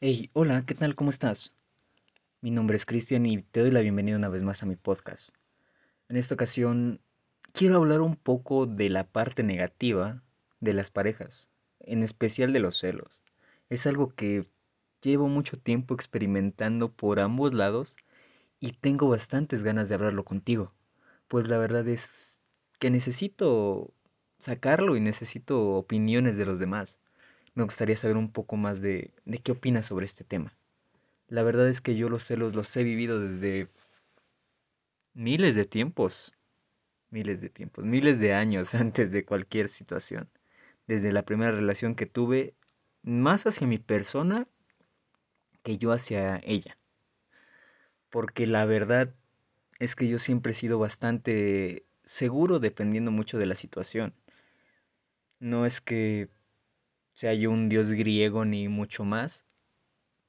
Hey, hola, ¿qué tal? ¿Cómo estás? Mi nombre es Cristian y te doy la bienvenida una vez más a mi podcast. En esta ocasión quiero hablar un poco de la parte negativa de las parejas, en especial de los celos. Es algo que llevo mucho tiempo experimentando por ambos lados y tengo bastantes ganas de hablarlo contigo, pues la verdad es que necesito sacarlo y necesito opiniones de los demás. Me gustaría saber un poco más de, de qué opinas sobre este tema. La verdad es que yo los celos los he vivido desde miles de tiempos, miles de tiempos, miles de años antes de cualquier situación. Desde la primera relación que tuve, más hacia mi persona que yo hacia ella. Porque la verdad es que yo siempre he sido bastante seguro dependiendo mucho de la situación. No es que sea yo un dios griego ni mucho más,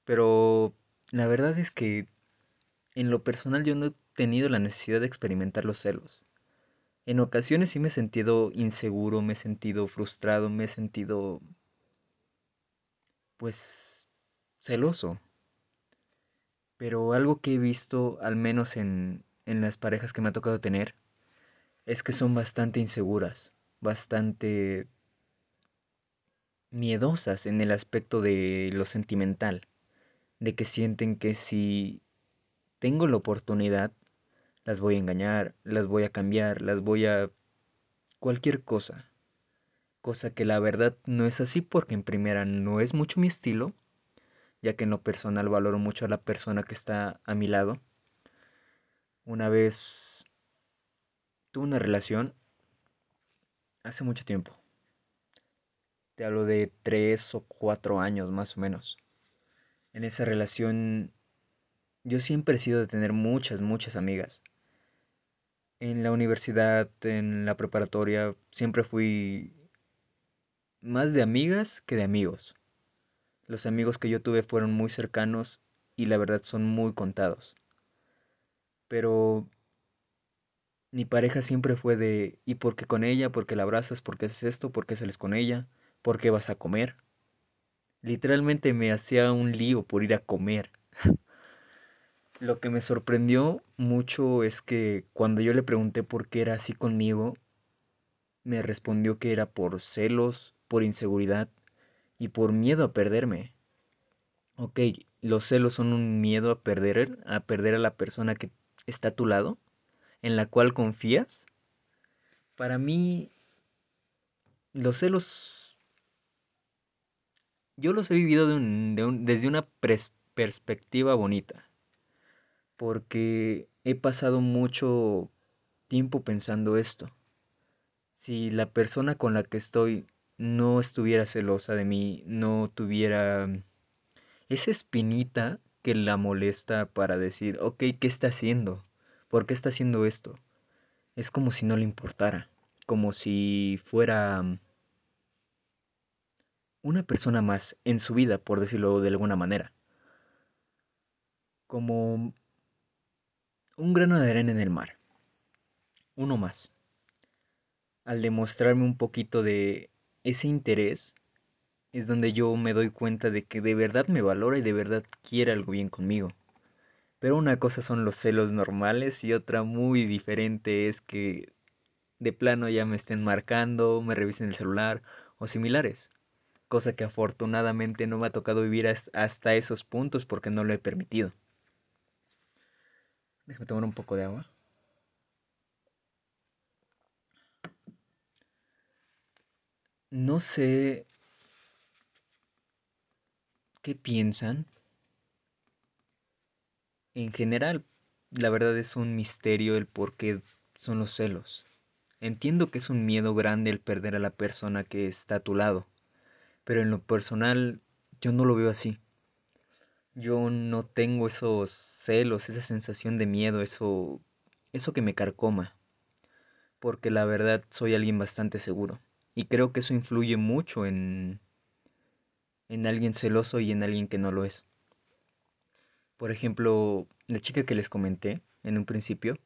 pero la verdad es que en lo personal yo no he tenido la necesidad de experimentar los celos. En ocasiones sí me he sentido inseguro, me he sentido frustrado, me he sentido pues celoso. Pero algo que he visto, al menos en, en las parejas que me ha tocado tener, es que son bastante inseguras, bastante miedosas en el aspecto de lo sentimental, de que sienten que si tengo la oportunidad, las voy a engañar, las voy a cambiar, las voy a cualquier cosa. Cosa que la verdad no es así porque en primera no es mucho mi estilo, ya que en lo personal valoro mucho a la persona que está a mi lado. Una vez tuve una relación hace mucho tiempo. Te hablo de tres o cuatro años más o menos. En esa relación yo siempre he sido de tener muchas, muchas amigas. En la universidad, en la preparatoria, siempre fui más de amigas que de amigos. Los amigos que yo tuve fueron muy cercanos y la verdad son muy contados. Pero mi pareja siempre fue de ¿y por qué con ella? ¿Por qué la abrazas? ¿Por qué haces esto? ¿Por qué sales con ella? ¿Por qué vas a comer? Literalmente me hacía un lío por ir a comer. Lo que me sorprendió mucho es que cuando yo le pregunté por qué era así conmigo, me respondió que era por celos, por inseguridad y por miedo a perderme. Ok, los celos son un miedo a perder, a perder a la persona que está a tu lado, en la cual confías. Para mí, los celos, yo los he vivido de un- de un- desde una pres- perspectiva bonita, porque he pasado mucho tiempo pensando esto. Si la persona con la que estoy no estuviera celosa de mí, no tuviera esa espinita que la molesta para decir, ok, ¿qué está haciendo? ¿Por qué está haciendo esto? Es como si no le importara, como si fuera mm, una persona más en su vida, por decirlo de alguna manera, como un grano de arena en el mar, uno más. Al demostrarme un poquito de ese interés, es donde yo me doy cuenta de que de verdad me valora y de verdad quiere algo bien conmigo. Pero una cosa son los celos normales y otra muy diferente es que de plano ya me estén marcando, me revisen el celular o similares. Cosa que afortunadamente no me ha tocado vivir has- hasta esos puntos porque no lo he permitido. Déjame tomar un poco de agua. No sé qué piensan. En general, la verdad es un misterio el por qué son los celos. Entiendo que es un miedo grande el perder a la persona que está a tu lado, pero en lo personal yo no lo veo así. Yo no tengo esos celos, esa sensación de miedo, eso, eso que me carcoma, porque la verdad soy alguien bastante seguro. Y creo que eso influye mucho en, en alguien celoso y en alguien que no lo es. Por ejemplo, la chica que les comenté en un principio,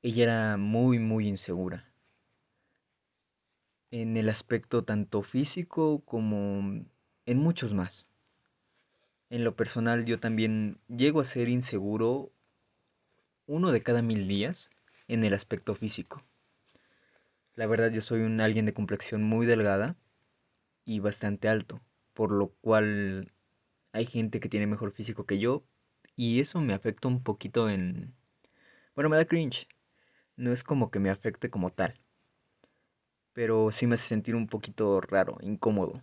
ella era muy, muy insegura. En el aspecto tanto físico como en muchos más. En lo personal yo también llego a ser inseguro uno de cada mil días en el aspecto físico. La verdad yo soy un alguien de complexión muy delgada y bastante alto, por lo cual hay gente que tiene mejor físico que yo y eso me afecta un poquito en... Bueno, me da cringe. No es como que me afecte como tal, pero sí me hace sentir un poquito raro, incómodo.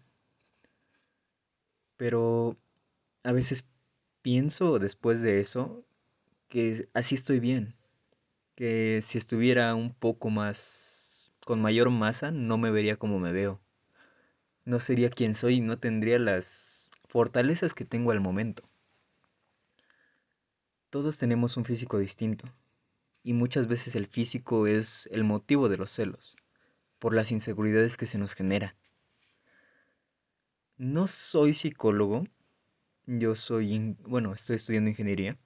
Pero a veces pienso después de eso que así estoy bien, que si estuviera un poco más con mayor masa no me vería como me veo. No sería quien soy y no tendría las fortalezas que tengo al momento. Todos tenemos un físico distinto y muchas veces el físico es el motivo de los celos, por las inseguridades que se nos genera. No soy psicólogo, yo soy, bueno, estoy estudiando ingeniería,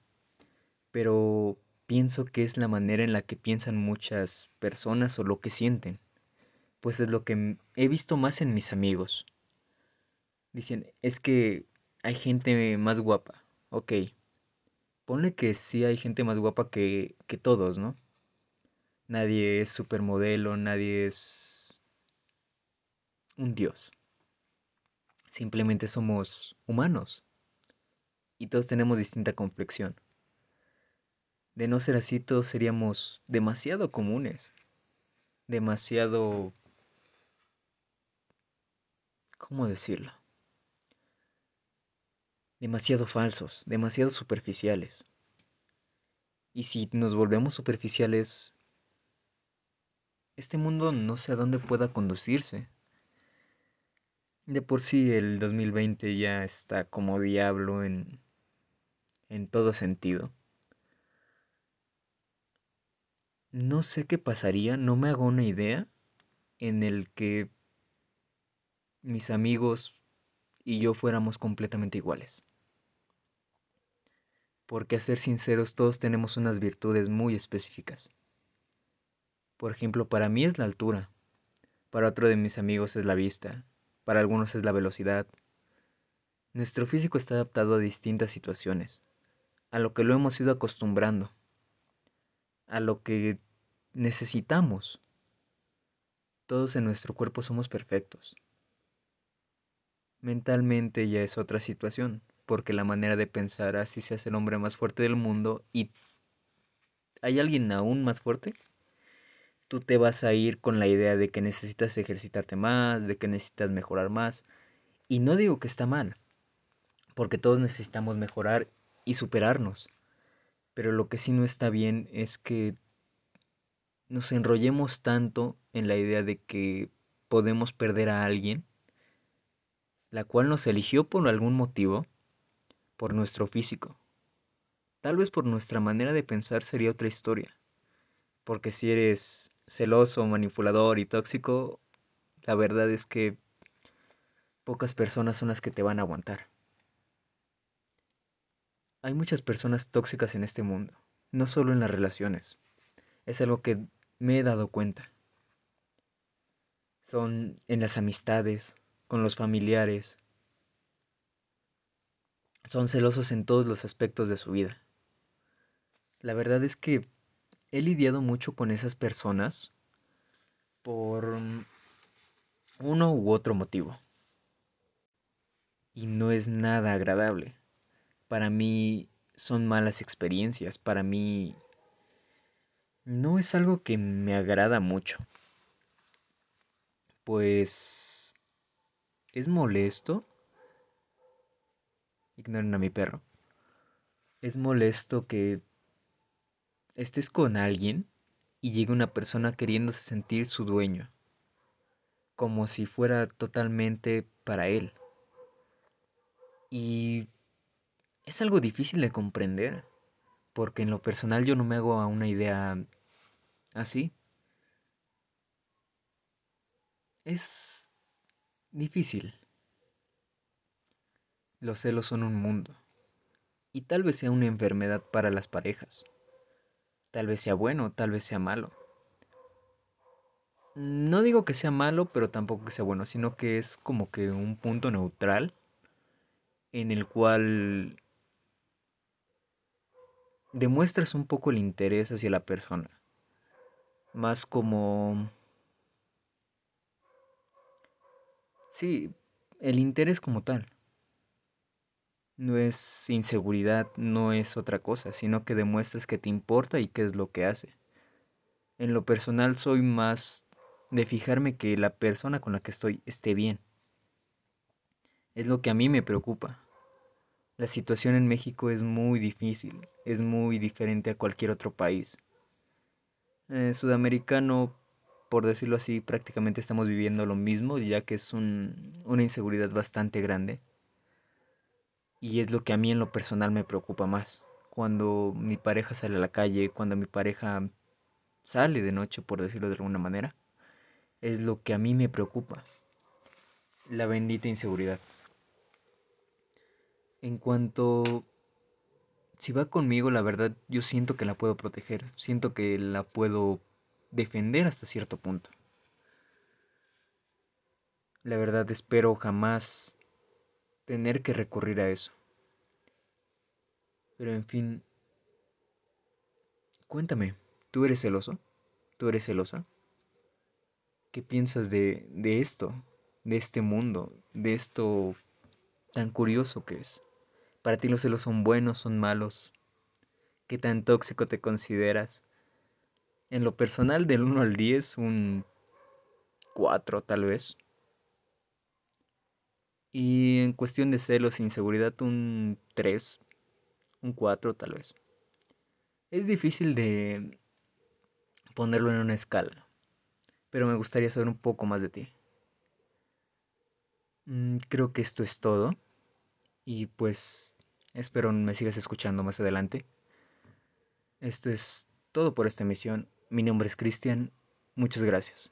pero pienso que es la manera en la que piensan muchas personas o lo que sienten, pues es lo que he visto más en mis amigos. Dicen, es que hay gente más guapa, ok, ponle que sí hay gente más guapa que, que todos, ¿no? Nadie es supermodelo, nadie es un dios. Simplemente somos humanos y todos tenemos distinta complexión. De no ser así, todos seríamos demasiado comunes, demasiado... ¿Cómo decirlo? Demasiado falsos, demasiado superficiales. Y si nos volvemos superficiales, este mundo no sé a dónde pueda conducirse. De por sí el 2020 ya está como diablo en, en todo sentido. No sé qué pasaría, no me hago una idea en el que mis amigos y yo fuéramos completamente iguales. Porque a ser sinceros todos tenemos unas virtudes muy específicas. Por ejemplo, para mí es la altura, para otro de mis amigos es la vista, para algunos es la velocidad. Nuestro físico está adaptado a distintas situaciones, a lo que lo hemos ido acostumbrando a lo que necesitamos. Todos en nuestro cuerpo somos perfectos. Mentalmente ya es otra situación, porque la manera de pensar así se hace el hombre más fuerte del mundo y hay alguien aún más fuerte, tú te vas a ir con la idea de que necesitas ejercitarte más, de que necesitas mejorar más. Y no digo que está mal, porque todos necesitamos mejorar y superarnos. Pero lo que sí no está bien es que nos enrollemos tanto en la idea de que podemos perder a alguien, la cual nos eligió por algún motivo, por nuestro físico. Tal vez por nuestra manera de pensar sería otra historia, porque si eres celoso, manipulador y tóxico, la verdad es que pocas personas son las que te van a aguantar. Hay muchas personas tóxicas en este mundo, no solo en las relaciones. Es algo que me he dado cuenta. Son en las amistades, con los familiares. Son celosos en todos los aspectos de su vida. La verdad es que he lidiado mucho con esas personas por uno u otro motivo. Y no es nada agradable. Para mí son malas experiencias. Para mí no es algo que me agrada mucho. Pues es molesto. Ignoren a mi perro. Es molesto que estés con alguien y llegue una persona queriéndose sentir su dueño, como si fuera totalmente para él. Y es algo difícil de comprender, porque en lo personal yo no me hago a una idea así. Es difícil. Los celos son un mundo. Y tal vez sea una enfermedad para las parejas. Tal vez sea bueno, tal vez sea malo. No digo que sea malo, pero tampoco que sea bueno, sino que es como que un punto neutral en el cual demuestras un poco el interés hacia la persona. Más como... Sí, el interés como tal. No es inseguridad, no es otra cosa, sino que demuestras que te importa y qué es lo que hace. En lo personal soy más de fijarme que la persona con la que estoy esté bien. Es lo que a mí me preocupa. La situación en México es muy difícil, es muy diferente a cualquier otro país. Eh, sudamericano, por decirlo así, prácticamente estamos viviendo lo mismo, ya que es una inseguridad bastante grande. Y es lo que a mí en lo personal me preocupa más. Cuando mi pareja sale a la calle, cuando mi pareja sale de noche, por decirlo de alguna manera, es lo que a mí me preocupa. La bendita inseguridad. En cuanto... Si va conmigo, la verdad, yo siento que la puedo proteger. Siento que la puedo defender hasta cierto punto. La verdad, espero jamás tener que recurrir a eso. Pero en fin... Cuéntame, ¿tú eres celoso? ¿Tú eres celosa? ¿Qué piensas de, de esto? De este mundo, de esto tan curioso que es. Para ti los celos son buenos, son malos. ¿Qué tan tóxico te consideras? En lo personal, del 1 al 10, un 4 tal vez. Y en cuestión de celos e inseguridad, un 3, un 4 tal vez. Es difícil de ponerlo en una escala, pero me gustaría saber un poco más de ti. Mm, creo que esto es todo. Y pues espero me sigas escuchando más adelante. Esto es todo por esta emisión. Mi nombre es Cristian. Muchas gracias.